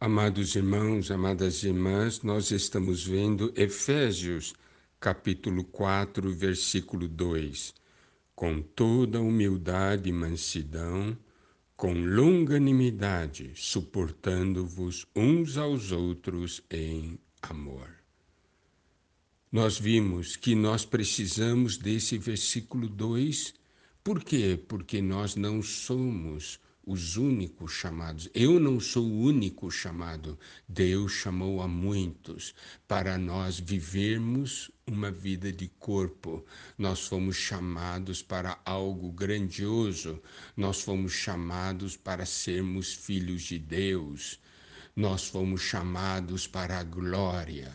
Amados irmãos, amadas irmãs, nós estamos vendo Efésios, capítulo 4, versículo 2. Com toda humildade e mansidão, com longanimidade, suportando-vos uns aos outros em amor. Nós vimos que nós precisamos desse versículo 2, por quê? Porque nós não somos os únicos chamados. Eu não sou o único chamado. Deus chamou a muitos para nós vivermos uma vida de corpo. Nós fomos chamados para algo grandioso. Nós fomos chamados para sermos filhos de Deus. Nós fomos chamados para a glória.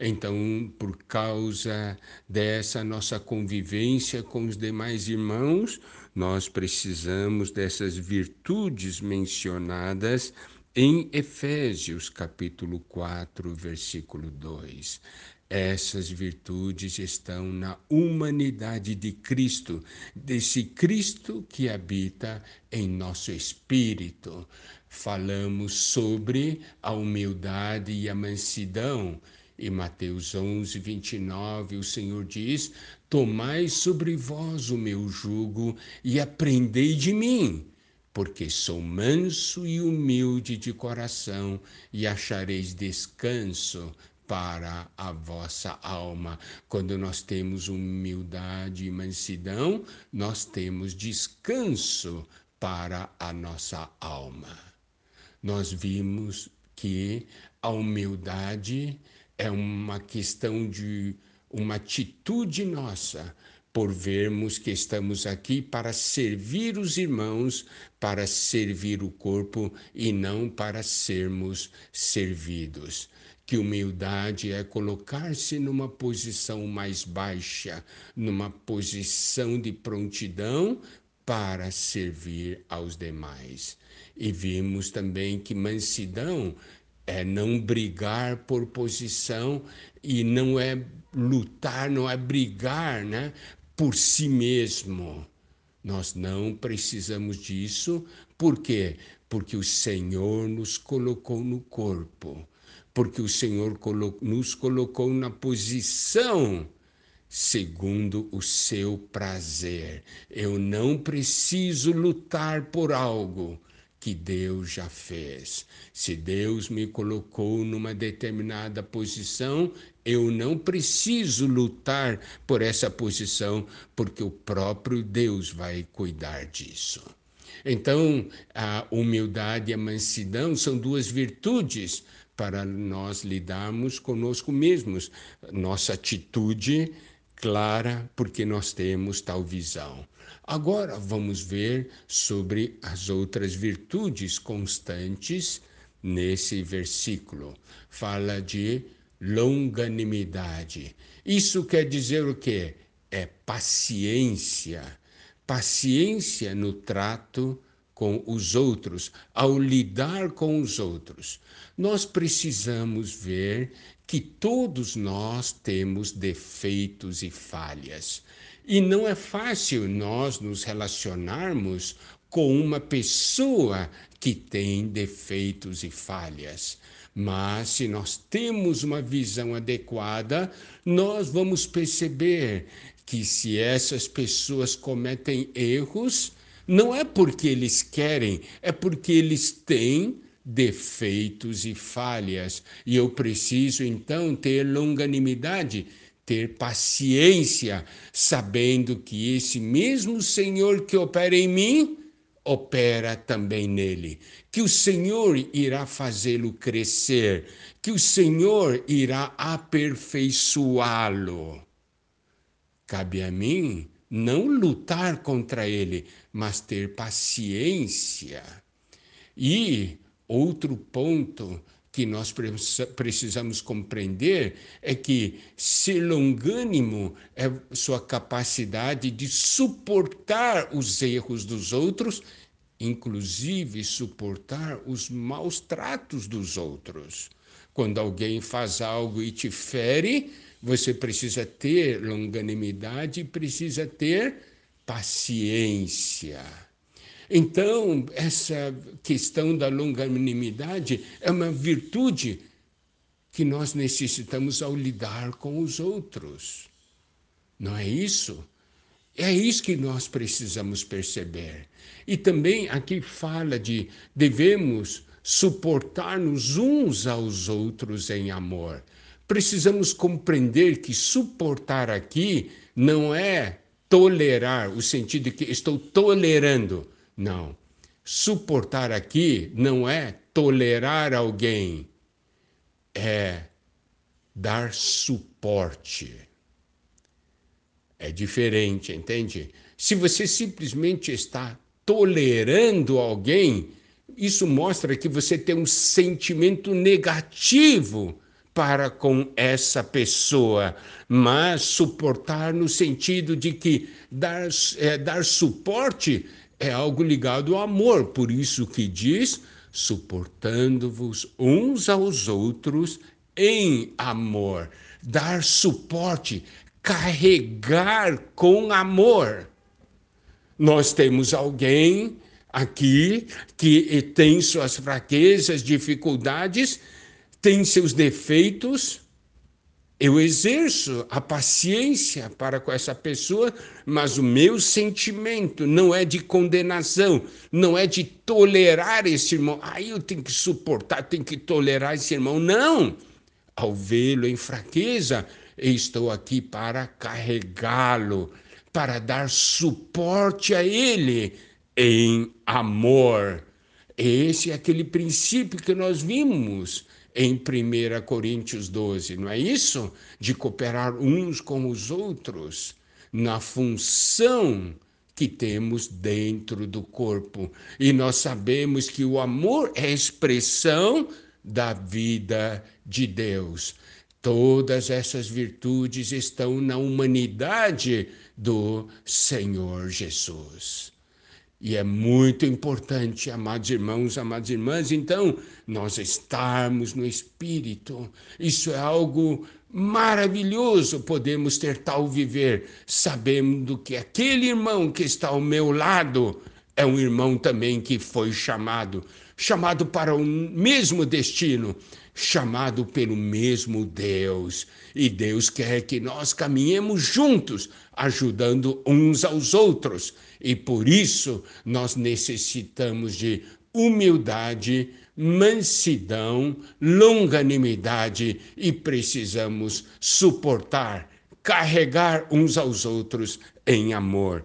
Então, por causa dessa nossa convivência com os demais irmãos, nós precisamos dessas virtudes mencionadas em Efésios capítulo 4, versículo 2. Essas virtudes estão na humanidade de Cristo, desse Cristo que habita em nosso espírito. Falamos sobre a humildade e a mansidão. Em Mateus 11, 29, o Senhor diz: Tomai sobre vós o meu jugo e aprendei de mim, porque sou manso e humilde de coração, e achareis descanso para a vossa alma. Quando nós temos humildade e mansidão, nós temos descanso para a nossa alma. Nós vimos que a humildade é uma questão de uma atitude nossa por vermos que estamos aqui para servir os irmãos, para servir o corpo e não para sermos servidos. Que humildade é colocar-se numa posição mais baixa, numa posição de prontidão para servir aos demais. E vimos também que mansidão é não brigar por posição e não é lutar, não é brigar né, por si mesmo. Nós não precisamos disso, por quê? Porque o Senhor nos colocou no corpo, porque o Senhor nos colocou na posição segundo o seu prazer. Eu não preciso lutar por algo, que Deus já fez. Se Deus me colocou numa determinada posição, eu não preciso lutar por essa posição, porque o próprio Deus vai cuidar disso. Então, a humildade e a mansidão são duas virtudes para nós lidarmos conosco mesmos. Nossa atitude clara, porque nós temos tal visão. Agora vamos ver sobre as outras virtudes constantes nesse versículo. Fala de longanimidade. Isso quer dizer o quê? É paciência. Paciência no trato com os outros, ao lidar com os outros. Nós precisamos ver que todos nós temos defeitos e falhas. E não é fácil nós nos relacionarmos com uma pessoa que tem defeitos e falhas. Mas se nós temos uma visão adequada, nós vamos perceber que se essas pessoas cometem erros, não é porque eles querem, é porque eles têm defeitos e falhas. E eu preciso então ter longanimidade ter paciência, sabendo que esse mesmo Senhor que opera em mim, opera também nele. Que o Senhor irá fazê-lo crescer, que o Senhor irá aperfeiçoá-lo. Cabe a mim não lutar contra ele, mas ter paciência. E outro ponto que nós precisamos compreender é que ser longânimo é sua capacidade de suportar os erros dos outros, inclusive suportar os maus tratos dos outros. Quando alguém faz algo e te fere, você precisa ter longanimidade e precisa ter paciência. Então, essa questão da longanimidade é uma virtude que nós necessitamos ao lidar com os outros. Não é isso? É isso que nós precisamos perceber. E também aqui fala de devemos suportar-nos uns aos outros em amor. Precisamos compreender que suportar aqui não é tolerar, o sentido de que estou tolerando. Não. Suportar aqui não é tolerar alguém, é dar suporte. É diferente, entende? Se você simplesmente está tolerando alguém, isso mostra que você tem um sentimento negativo para com essa pessoa, mas suportar no sentido de que dar, é, dar suporte é algo ligado ao amor, por isso que diz: suportando-vos uns aos outros em amor. Dar suporte, carregar com amor. Nós temos alguém aqui que tem suas fraquezas, dificuldades, tem seus defeitos, eu exerço a paciência para com essa pessoa, mas o meu sentimento não é de condenação, não é de tolerar esse irmão. Aí eu tenho que suportar, tenho que tolerar esse irmão. Não! Ao vê-lo em fraqueza, estou aqui para carregá-lo, para dar suporte a ele em amor. Esse é aquele princípio que nós vimos em 1 Coríntios 12, não é isso? De cooperar uns com os outros na função que temos dentro do corpo. E nós sabemos que o amor é expressão da vida de Deus. Todas essas virtudes estão na humanidade do Senhor Jesus. E é muito importante, amados irmãos, amadas irmãs, então, nós estarmos no Espírito. Isso é algo maravilhoso, podemos ter tal viver, sabendo que aquele irmão que está ao meu lado é um irmão também que foi chamado chamado para o mesmo destino, chamado pelo mesmo Deus. E Deus quer que nós caminhemos juntos, ajudando uns aos outros. E por isso nós necessitamos de humildade, mansidão, longanimidade e precisamos suportar, carregar uns aos outros em amor.